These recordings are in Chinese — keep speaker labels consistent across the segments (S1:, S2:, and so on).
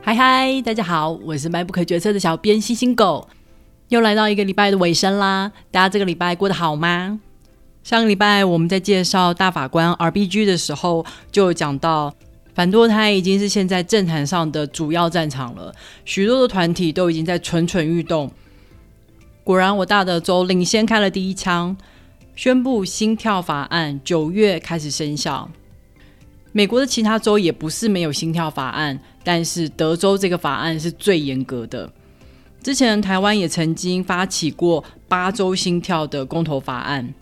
S1: 嗨嗨，大家好，我是迈不可决策的小编星星狗，又来到一个礼拜的尾声啦。大家这个礼拜过得好吗？上个礼拜我们在介绍大法官 RBG 的时候，就有讲到反堕胎已经是现在政坛上的主要战场了，许多的团体都已经在蠢蠢欲动。果然，我大德州领先开了第一枪，宣布心跳法案九月开始生效。美国的其他州也不是没有心跳法案，但是德州这个法案是最严格的。之前台湾也曾经发起过八周心跳的公投法案，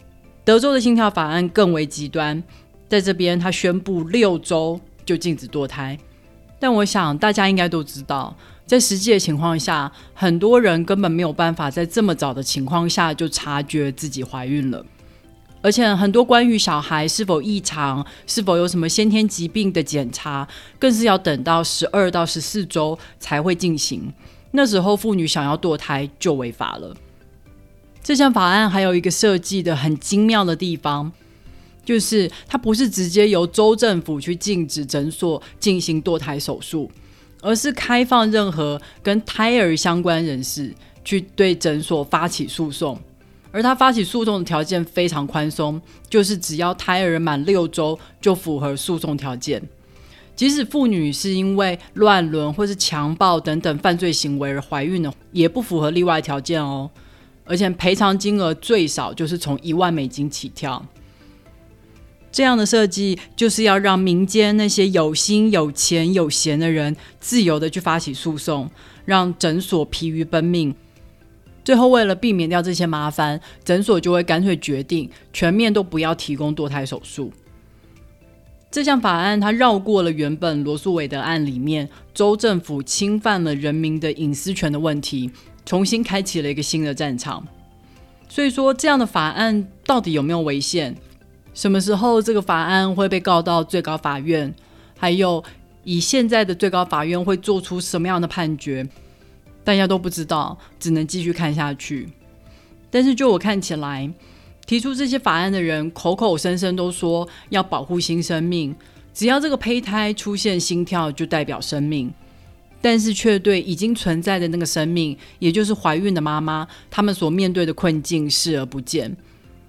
S1: 德州的心跳法案更为极端，在这边他宣布六周就禁止堕胎。但我想大家应该都知道，在实际的情况下，很多人根本没有办法在这么早的情况下就察觉自己怀孕了。而且很多关于小孩是否异常、是否有什么先天疾病的检查，更是要等到十二到十四周才会进行。那时候妇女想要堕胎就违法了。这项法案还有一个设计的很精妙的地方，就是它不是直接由州政府去禁止诊所进行堕胎手术，而是开放任何跟胎儿相关人士去对诊所发起诉讼。而他发起诉讼的条件非常宽松，就是只要胎儿满六周就符合诉讼条件，即使妇女是因为乱伦或是强暴等等犯罪行为而怀孕的，也不符合例外条件哦。而且赔偿金额最少就是从一万美金起跳。这样的设计就是要让民间那些有心、有钱、有闲的人自由的去发起诉讼，让诊所疲于奔命。最后，为了避免掉这些麻烦，诊所就会干脆决定全面都不要提供堕胎手术。这项法案它绕过了原本罗素韦德案里面州政府侵犯了人民的隐私权的问题，重新开启了一个新的战场。所以说，这样的法案到底有没有违宪？什么时候这个法案会被告到最高法院？还有，以现在的最高法院会做出什么样的判决？大家都不知道，只能继续看下去。但是就我看起来，提出这些法案的人口口声声都说要保护新生命，只要这个胚胎出现心跳就代表生命，但是却对已经存在的那个生命，也就是怀孕的妈妈，他们所面对的困境视而不见。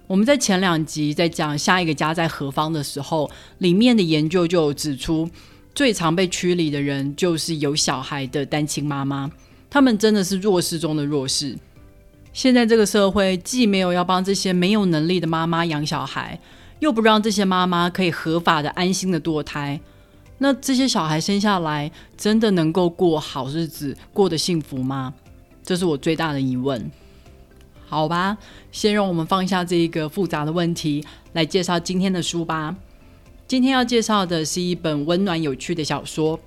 S1: 我们在前两集在讲下一个家在何方的时候，里面的研究就指出，最常被驱离的人就是有小孩的单亲妈妈。他们真的是弱势中的弱势。现在这个社会既没有要帮这些没有能力的妈妈养小孩，又不让这些妈妈可以合法的、安心的堕胎，那这些小孩生下来真的能够过好日子、过得幸福吗？这是我最大的疑问。好吧，先让我们放下这一个复杂的问题，来介绍今天的书吧。今天要介绍的是一本温暖有趣的小说，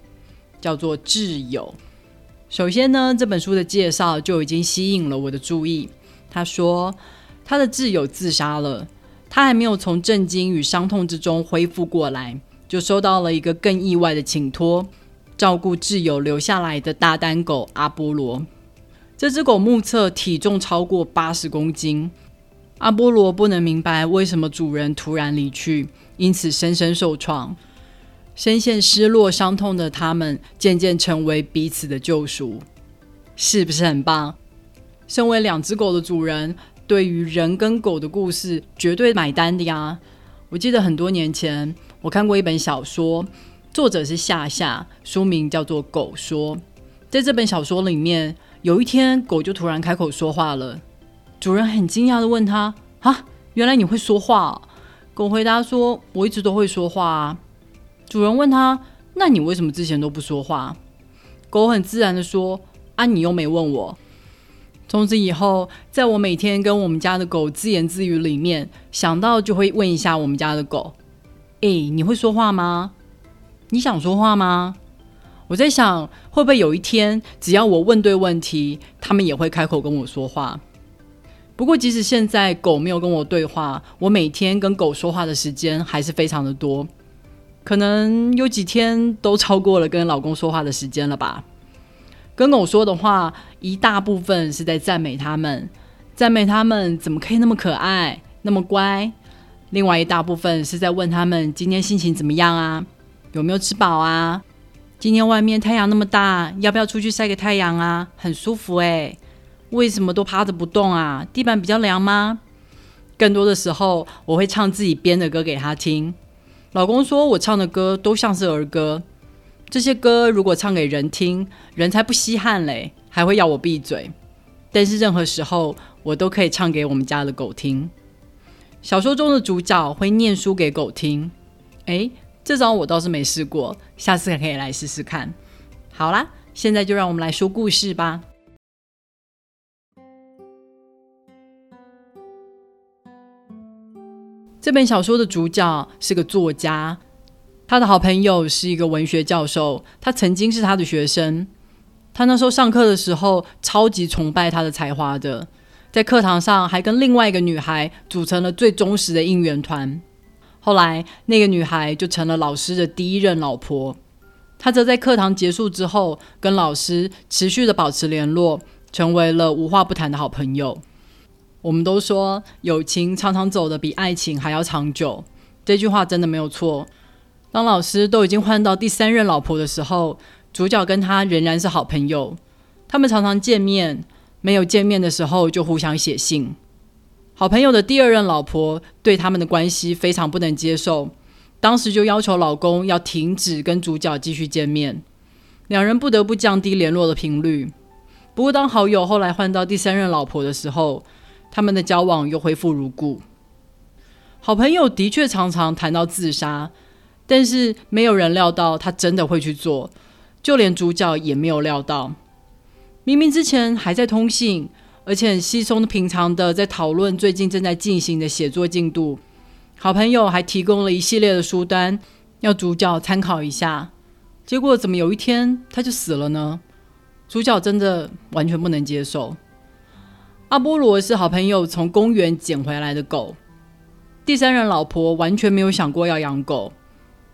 S1: 叫做《挚友》。首先呢，这本书的介绍就已经吸引了我的注意。他说，他的挚友自杀了，他还没有从震惊与伤痛之中恢复过来，就收到了一个更意外的请托，照顾挚友留下来的大丹狗阿波罗。这只狗目测体重超过八十公斤。阿波罗不能明白为什么主人突然离去，因此深深受创。深陷失落、伤痛的他们，渐渐成为彼此的救赎，是不是很棒？身为两只狗的主人，对于人跟狗的故事，绝对买单的呀！我记得很多年前，我看过一本小说，作者是夏夏，书名叫做《狗说》。在这本小说里面，有一天，狗就突然开口说话了。主人很惊讶的问他：“啊，原来你会说话？”狗回答说：“我一直都会说话啊。”主人问他：“那你为什么之前都不说话？”狗很自然的说：“啊，你又没问我。”从此以后，在我每天跟我们家的狗自言自语里面，想到就会问一下我们家的狗：“哎，你会说话吗？你想说话吗？”我在想，会不会有一天，只要我问对问题，他们也会开口跟我说话。不过，即使现在狗没有跟我对话，我每天跟狗说话的时间还是非常的多。可能有几天都超过了跟老公说话的时间了吧。跟狗说的话，一大部分是在赞美他们，赞美他们怎么可以那么可爱、那么乖；另外一大部分是在问他们今天心情怎么样啊，有没有吃饱啊，今天外面太阳那么大，要不要出去晒个太阳啊？很舒服诶。为什么都趴着不动啊？地板比较凉吗？更多的时候，我会唱自己编的歌给他听。老公说我唱的歌都像是儿歌，这些歌如果唱给人听，人才不稀罕嘞，还会要我闭嘴。但是任何时候，我都可以唱给我们家的狗听。小说中的主角会念书给狗听，诶，这招我倒是没试过，下次可以来试试看。好啦，现在就让我们来说故事吧。这本小说的主角是个作家，他的好朋友是一个文学教授，他曾经是他的学生。他那时候上课的时候，超级崇拜他的才华的，在课堂上还跟另外一个女孩组成了最忠实的应援团。后来，那个女孩就成了老师的第一任老婆。他则在课堂结束之后，跟老师持续的保持联络，成为了无话不谈的好朋友。我们都说，友情常常走的比爱情还要长久。这句话真的没有错。当老师都已经换到第三任老婆的时候，主角跟他仍然是好朋友。他们常常见面，没有见面的时候就互相写信。好朋友的第二任老婆对他们的关系非常不能接受，当时就要求老公要停止跟主角继续见面，两人不得不降低联络的频率。不过，当好友后来换到第三任老婆的时候，他们的交往又恢复如故。好朋友的确常常谈到自杀，但是没有人料到他真的会去做，就连主角也没有料到。明明之前还在通信。而且很稀松平常的在讨论最近正在进行的写作进度，好朋友还提供了一系列的书单，要主角参考一下。结果怎么有一天他就死了呢？主角真的完全不能接受。阿波罗是好朋友从公园捡回来的狗，第三任老婆完全没有想过要养狗，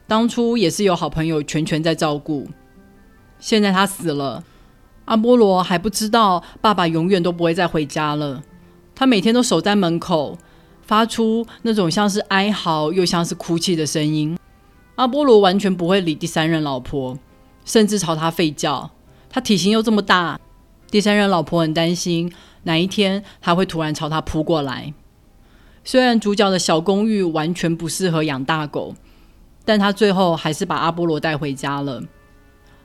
S1: 当初也是有好朋友全权在照顾，现在他死了。阿波罗还不知道爸爸永远都不会再回家了。他每天都守在门口，发出那种像是哀嚎又像是哭泣的声音。阿波罗完全不会理第三任老婆，甚至朝他吠叫。他体型又这么大，第三任老婆很担心哪一天他会突然朝他扑过来。虽然主角的小公寓完全不适合养大狗，但他最后还是把阿波罗带回家了。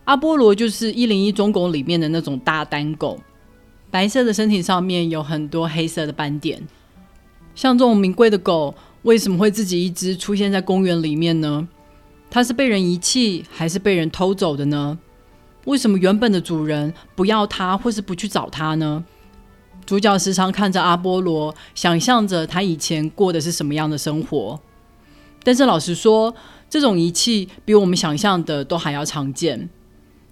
S1: 阿波罗就是一零一中狗里面的那种大单狗，白色的身体上面有很多黑色的斑点。像这种名贵的狗，为什么会自己一只出现在公园里面呢？它是被人遗弃还是被人偷走的呢？为什么原本的主人不要它，或是不去找它呢？主角时常看着阿波罗，想象着他以前过的是什么样的生活。但是老实说，这种遗弃比我们想象的都还要常见。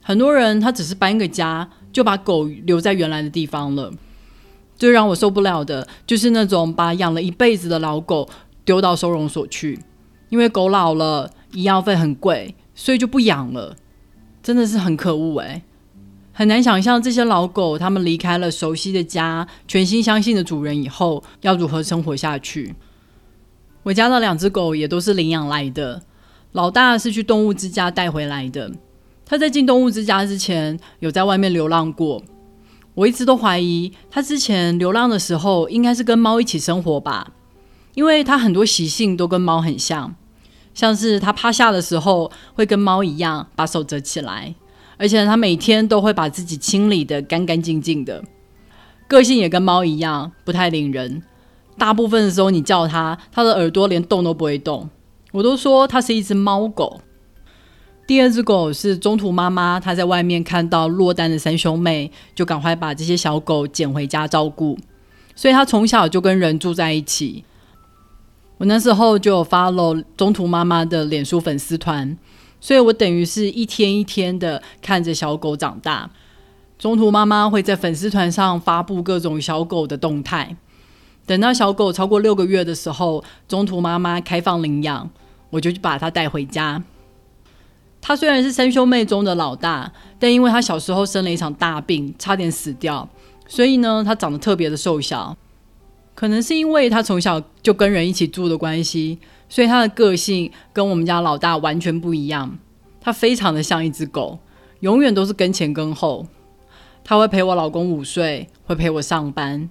S1: 很多人他只是搬个家，就把狗留在原来的地方了。最让我受不了的就是那种把养了一辈子的老狗丢到收容所去，因为狗老了，医药费很贵，所以就不养了。真的是很可恶诶。很难想象这些老狗，他们离开了熟悉的家、全心相信的主人以后，要如何生活下去。我家的两只狗也都是领养来的，老大是去动物之家带回来的。他在进动物之家之前，有在外面流浪过。我一直都怀疑，他之前流浪的时候，应该是跟猫一起生活吧，因为他很多习性都跟猫很像，像是它趴下的时候会跟猫一样把手折起来，而且它每天都会把自己清理的干干净净的，个性也跟猫一样，不太领人。大部分的时候你叫它，它的耳朵连动都不会动。我都说它是一只猫狗。第二只狗是中途妈妈，她在外面看到落单的三兄妹，就赶快把这些小狗捡回家照顾，所以它从小就跟人住在一起。我那时候就有 follow 中途妈妈的脸书粉丝团，所以我等于是一天一天的看着小狗长大。中途妈妈会在粉丝团上发布各种小狗的动态，等到小狗超过六个月的时候，中途妈妈开放领养，我就去把它带回家。它虽然是三兄妹中的老大，但因为他小时候生了一场大病，差点死掉，所以呢，他长得特别的瘦小。可能是因为他从小就跟人一起住的关系，所以他的个性跟我们家老大完全不一样。他非常的像一只狗，永远都是跟前跟后。他会陪我老公午睡，会陪我上班。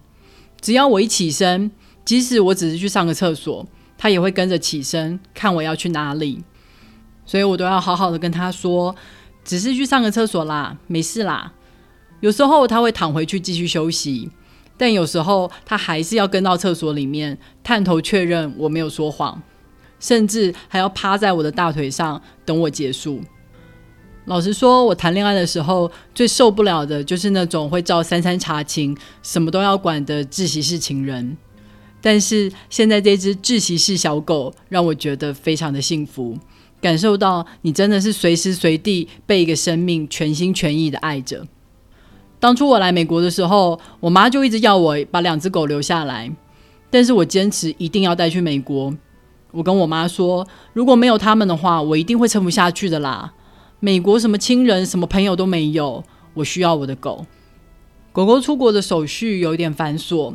S1: 只要我一起身，即使我只是去上个厕所，他也会跟着起身看我要去哪里。所以我都要好好的跟他说，只是去上个厕所啦，没事啦。有时候他会躺回去继续休息，但有时候他还是要跟到厕所里面探头确认我没有说谎，甚至还要趴在我的大腿上等我结束。老实说，我谈恋爱的时候最受不了的就是那种会照三餐查情、什么都要管的窒息式情人。但是现在这只窒息式小狗让我觉得非常的幸福，感受到你真的是随时随地被一个生命全心全意的爱着。当初我来美国的时候，我妈就一直要我把两只狗留下来，但是我坚持一定要带去美国。我跟我妈说，如果没有他们的话，我一定会撑不下去的啦。美国什么亲人、什么朋友都没有，我需要我的狗。狗狗出国的手续有点繁琐，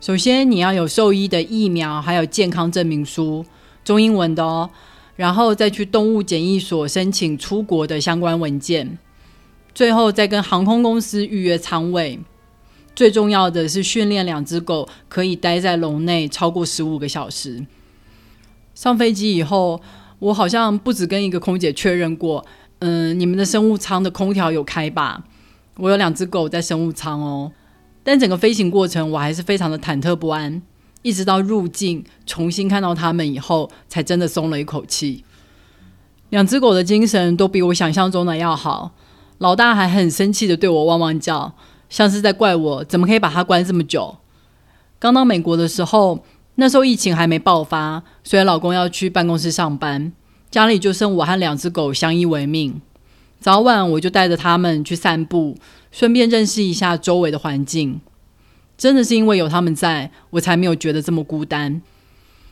S1: 首先你要有兽医的疫苗，还有健康证明书，中英文的哦。然后再去动物检疫所申请出国的相关文件，最后再跟航空公司预约舱位。最重要的是训练两只狗可以待在笼内超过十五个小时。上飞机以后。我好像不止跟一个空姐确认过，嗯，你们的生物舱的空调有开吧？我有两只狗在生物舱哦，但整个飞行过程我还是非常的忐忑不安，一直到入境重新看到它们以后，才真的松了一口气。两只狗的精神都比我想象中的要好，老大还很生气的对我汪汪叫，像是在怪我怎么可以把它关这么久。刚到美国的时候。那时候疫情还没爆发，所以老公要去办公室上班，家里就剩我和两只狗相依为命。早晚我就带着他们去散步，顺便认识一下周围的环境。真的是因为有他们在，我才没有觉得这么孤单。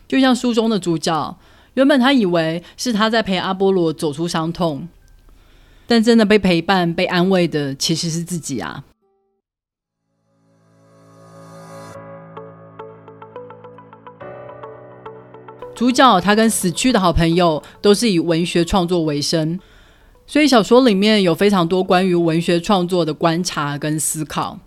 S1: 就像书中的主角，原本他以为是他在陪阿波罗走出伤痛，但真的被陪伴、被安慰的其实是自己啊。主角他跟死去的好朋友都是以文学创作为生，所以小说里面有非常多关于文学创作的观察跟思考。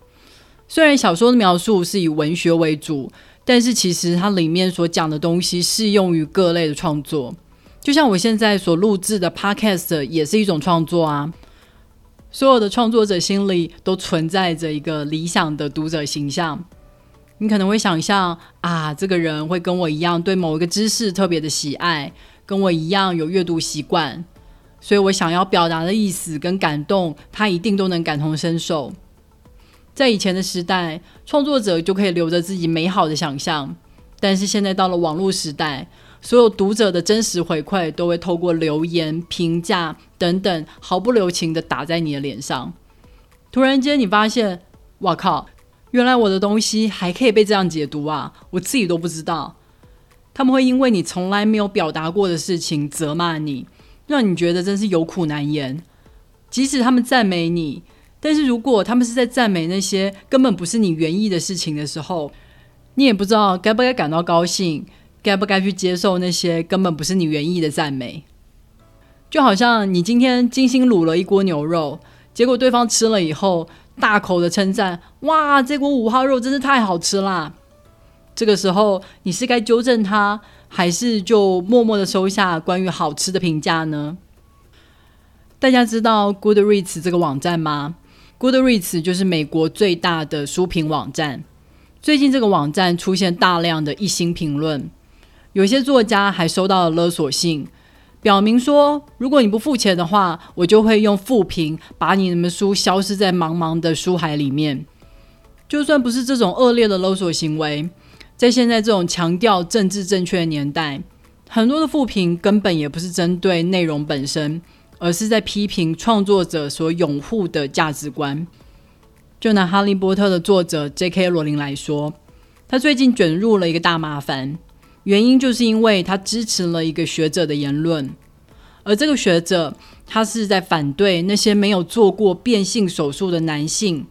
S1: 虽然小说的描述是以文学为主，但是其实它里面所讲的东西适用于各类的创作。就像我现在所录制的 Podcast 也是一种创作啊。所有的创作者心里都存在着一个理想的读者形象。你可能会想象啊，这个人会跟我一样对某一个知识特别的喜爱，跟我一样有阅读习惯，所以我想要表达的意思跟感动，他一定都能感同身受。在以前的时代，创作者就可以留着自己美好的想象，但是现在到了网络时代，所有读者的真实回馈都会透过留言、评价等等，毫不留情的打在你的脸上。突然间，你发现，哇靠！原来我的东西还可以被这样解读啊！我自己都不知道。他们会因为你从来没有表达过的事情责骂你，让你觉得真是有苦难言。即使他们赞美你，但是如果他们是在赞美那些根本不是你原意的事情的时候，你也不知道该不该感到高兴，该不该去接受那些根本不是你原意的赞美。就好像你今天精心卤了一锅牛肉，结果对方吃了以后。大口的称赞，哇，这锅五花肉真是太好吃啦！这个时候，你是该纠正他，还是就默默的收下关于好吃的评价呢？大家知道 Goodreads 这个网站吗？Goodreads 就是美国最大的书评网站。最近这个网站出现大量的一星评论，有些作家还收到了勒索信。表明说，如果你不付钱的话，我就会用负评把你们书消失在茫茫的书海里面。就算不是这种恶劣的勒索行为，在现在这种强调政治正确的年代，很多的负评根本也不是针对内容本身，而是在批评创作者所拥护的价值观。就拿《哈利波特》的作者 J.K. 罗琳来说，他最近卷入了一个大麻烦。原因就是因为他支持了一个学者的言论，而这个学者他是在反对那些没有做过变性手术的男性，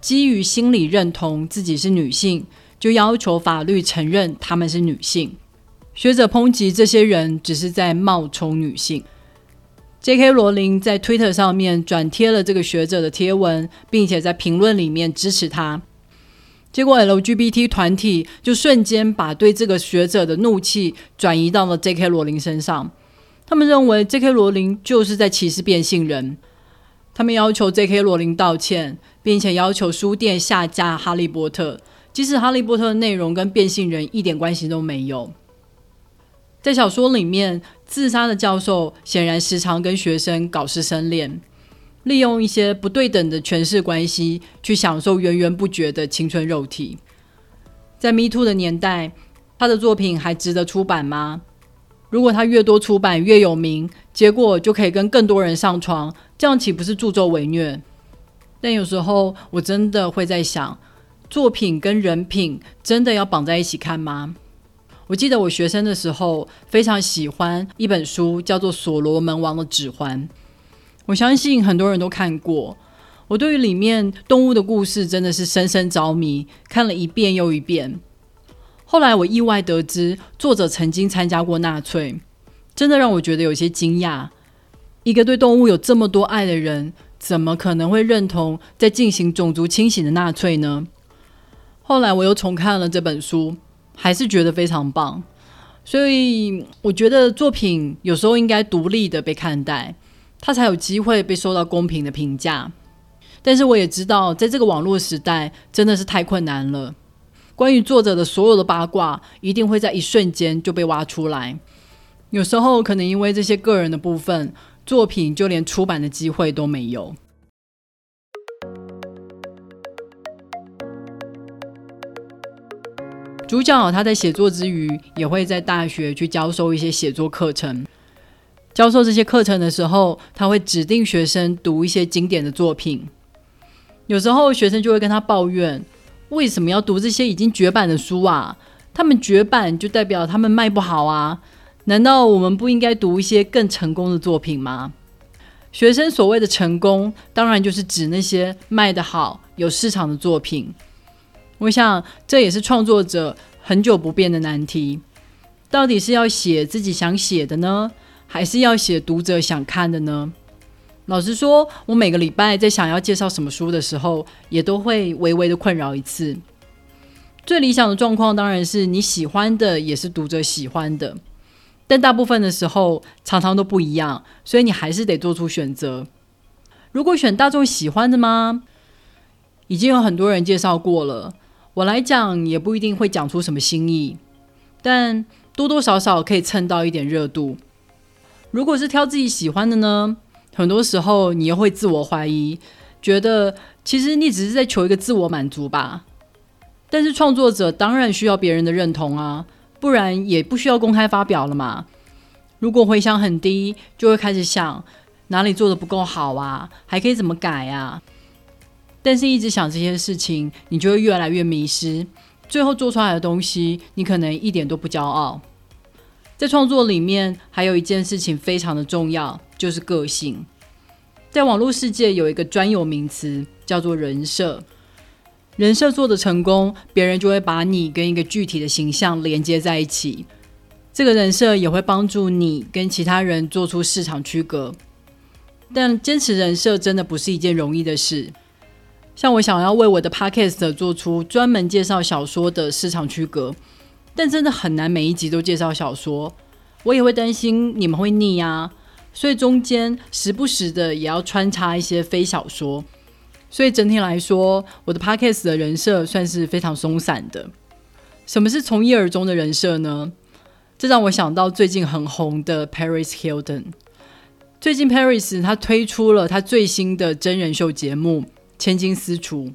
S1: 基于心理认同自己是女性，就要求法律承认他们是女性。学者抨击这些人只是在冒充女性。J.K. 罗琳在 Twitter 上面转贴了这个学者的贴文，并且在评论里面支持他。结果 LGBT 团体就瞬间把对这个学者的怒气转移到了 J.K. 罗琳身上。他们认为 J.K. 罗琳就是在歧视变性人。他们要求 J.K. 罗琳道歉，并且要求书店下架《哈利波特》，即使《哈利波特》的内容跟变性人一点关系都没有。在小说里面，自杀的教授显然时常跟学生搞师生恋，利用一些不对等的权势关系去享受源源不绝的青春肉体。在 Me Too 的年代，他的作品还值得出版吗？如果他越多出版越有名，结果就可以跟更多人上床，这样岂不是助纣为虐？但有时候我真的会在想，作品跟人品真的要绑在一起看吗？我记得我学生的时候非常喜欢一本书，叫做《所罗门王的指环》。我相信很多人都看过。我对于里面动物的故事真的是深深着迷，看了一遍又一遍。后来我意外得知，作者曾经参加过纳粹，真的让我觉得有些惊讶。一个对动物有这么多爱的人，怎么可能会认同在进行种族清洗的纳粹呢？后来我又重看了这本书。还是觉得非常棒，所以我觉得作品有时候应该独立的被看待，他才有机会被受到公平的评价。但是我也知道，在这个网络时代真的是太困难了。关于作者的所有的八卦，一定会在一瞬间就被挖出来。有时候可能因为这些个人的部分，作品就连出版的机会都没有。主角他在写作之余，也会在大学去教授一些写作课程。教授这些课程的时候，他会指定学生读一些经典的作品。有时候学生就会跟他抱怨：为什么要读这些已经绝版的书啊？他们绝版就代表他们卖不好啊？难道我们不应该读一些更成功的作品吗？学生所谓的成功，当然就是指那些卖得好、有市场的作品。我想，这也是创作者很久不变的难题：到底是要写自己想写的呢，还是要写读者想看的呢？老实说，我每个礼拜在想要介绍什么书的时候，也都会微微的困扰一次。最理想的状况当然是你喜欢的也是读者喜欢的，但大部分的时候常常都不一样，所以你还是得做出选择。如果选大众喜欢的吗？已经有很多人介绍过了。我来讲也不一定会讲出什么新意，但多多少少可以蹭到一点热度。如果是挑自己喜欢的呢？很多时候你又会自我怀疑，觉得其实你只是在求一个自我满足吧。但是创作者当然需要别人的认同啊，不然也不需要公开发表了嘛。如果回响很低，就会开始想哪里做的不够好啊，还可以怎么改啊？但是，一直想这些事情，你就会越来越迷失。最后做出来的东西，你可能一点都不骄傲。在创作里面，还有一件事情非常的重要，就是个性。在网络世界，有一个专有名词叫做人设。人设做的成功，别人就会把你跟一个具体的形象连接在一起。这个人设也会帮助你跟其他人做出市场区隔。但坚持人设真的不是一件容易的事。像我想要为我的 podcast 做出专门介绍小说的市场区隔，但真的很难每一集都介绍小说，我也会担心你们会腻啊，所以中间时不时的也要穿插一些非小说，所以整体来说，我的 podcast 的人设算是非常松散的。什么是从一而终的人设呢？这让我想到最近很红的 Paris Hilton。最近 Paris 他推出了他最新的真人秀节目。千金私厨，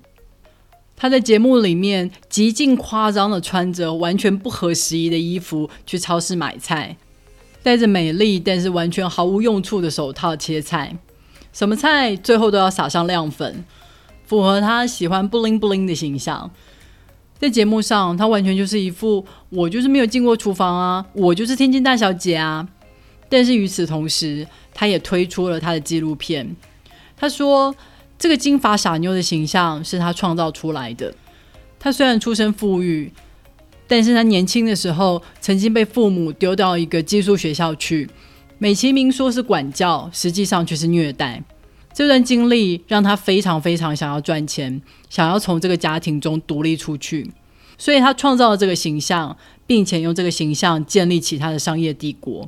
S1: 他在节目里面极尽夸张的穿着完全不合时宜的衣服去超市买菜，戴着美丽但是完全毫无用处的手套切菜，什么菜最后都要撒上亮粉，符合他喜欢布灵布灵的形象。在节目上，他完全就是一副我就是没有进过厨房啊，我就是天津大小姐啊。但是与此同时，他也推出了他的纪录片，他说。这个金发傻妞的形象是他创造出来的。他虽然出身富裕，但是他年轻的时候曾经被父母丢到一个寄宿学校去，美其名说是管教，实际上却是虐待。这段经历让他非常非常想要赚钱，想要从这个家庭中独立出去，所以他创造了这个形象，并且用这个形象建立起他的商业帝国。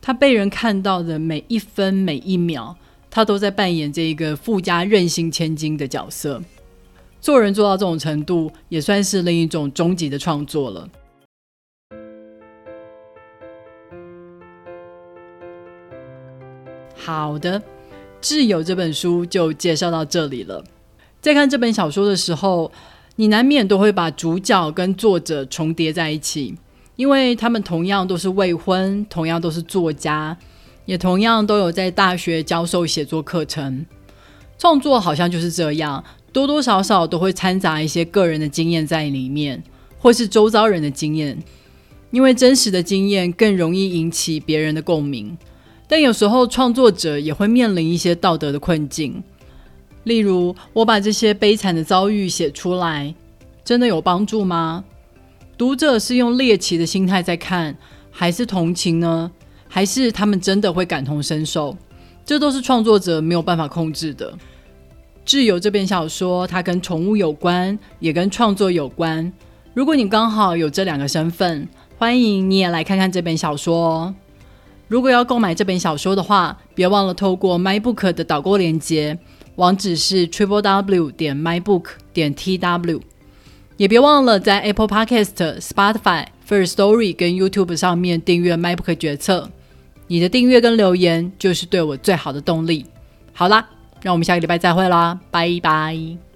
S1: 他被人看到的每一分每一秒，他都在扮演这一个富家任性千金的角色。做人做到这种程度，也算是另一种终极的创作了。好的。《挚友》这本书就介绍到这里了。在看这本小说的时候，你难免都会把主角跟作者重叠在一起，因为他们同样都是未婚，同样都是作家，也同样都有在大学教授写作课程。创作好像就是这样，多多少少都会掺杂一些个人的经验在里面，或是周遭人的经验，因为真实的经验更容易引起别人的共鸣。但有时候创作者也会面临一些道德的困境，例如我把这些悲惨的遭遇写出来，真的有帮助吗？读者是用猎奇的心态在看，还是同情呢？还是他们真的会感同身受？这都是创作者没有办法控制的。挚友这篇小说，它跟宠物有关，也跟创作有关。如果你刚好有这两个身份，欢迎你也来看看这本小说哦。如果要购买这本小说的话，别忘了透过 MyBook 的导购链接，网址是 triple w 点 mybook 点 tw，也别忘了在 Apple Podcast、Spotify、First Story 跟 YouTube 上面订阅 MyBook 决策。你的订阅跟留言就是对我最好的动力。好啦，让我们下个礼拜再会啦，拜拜。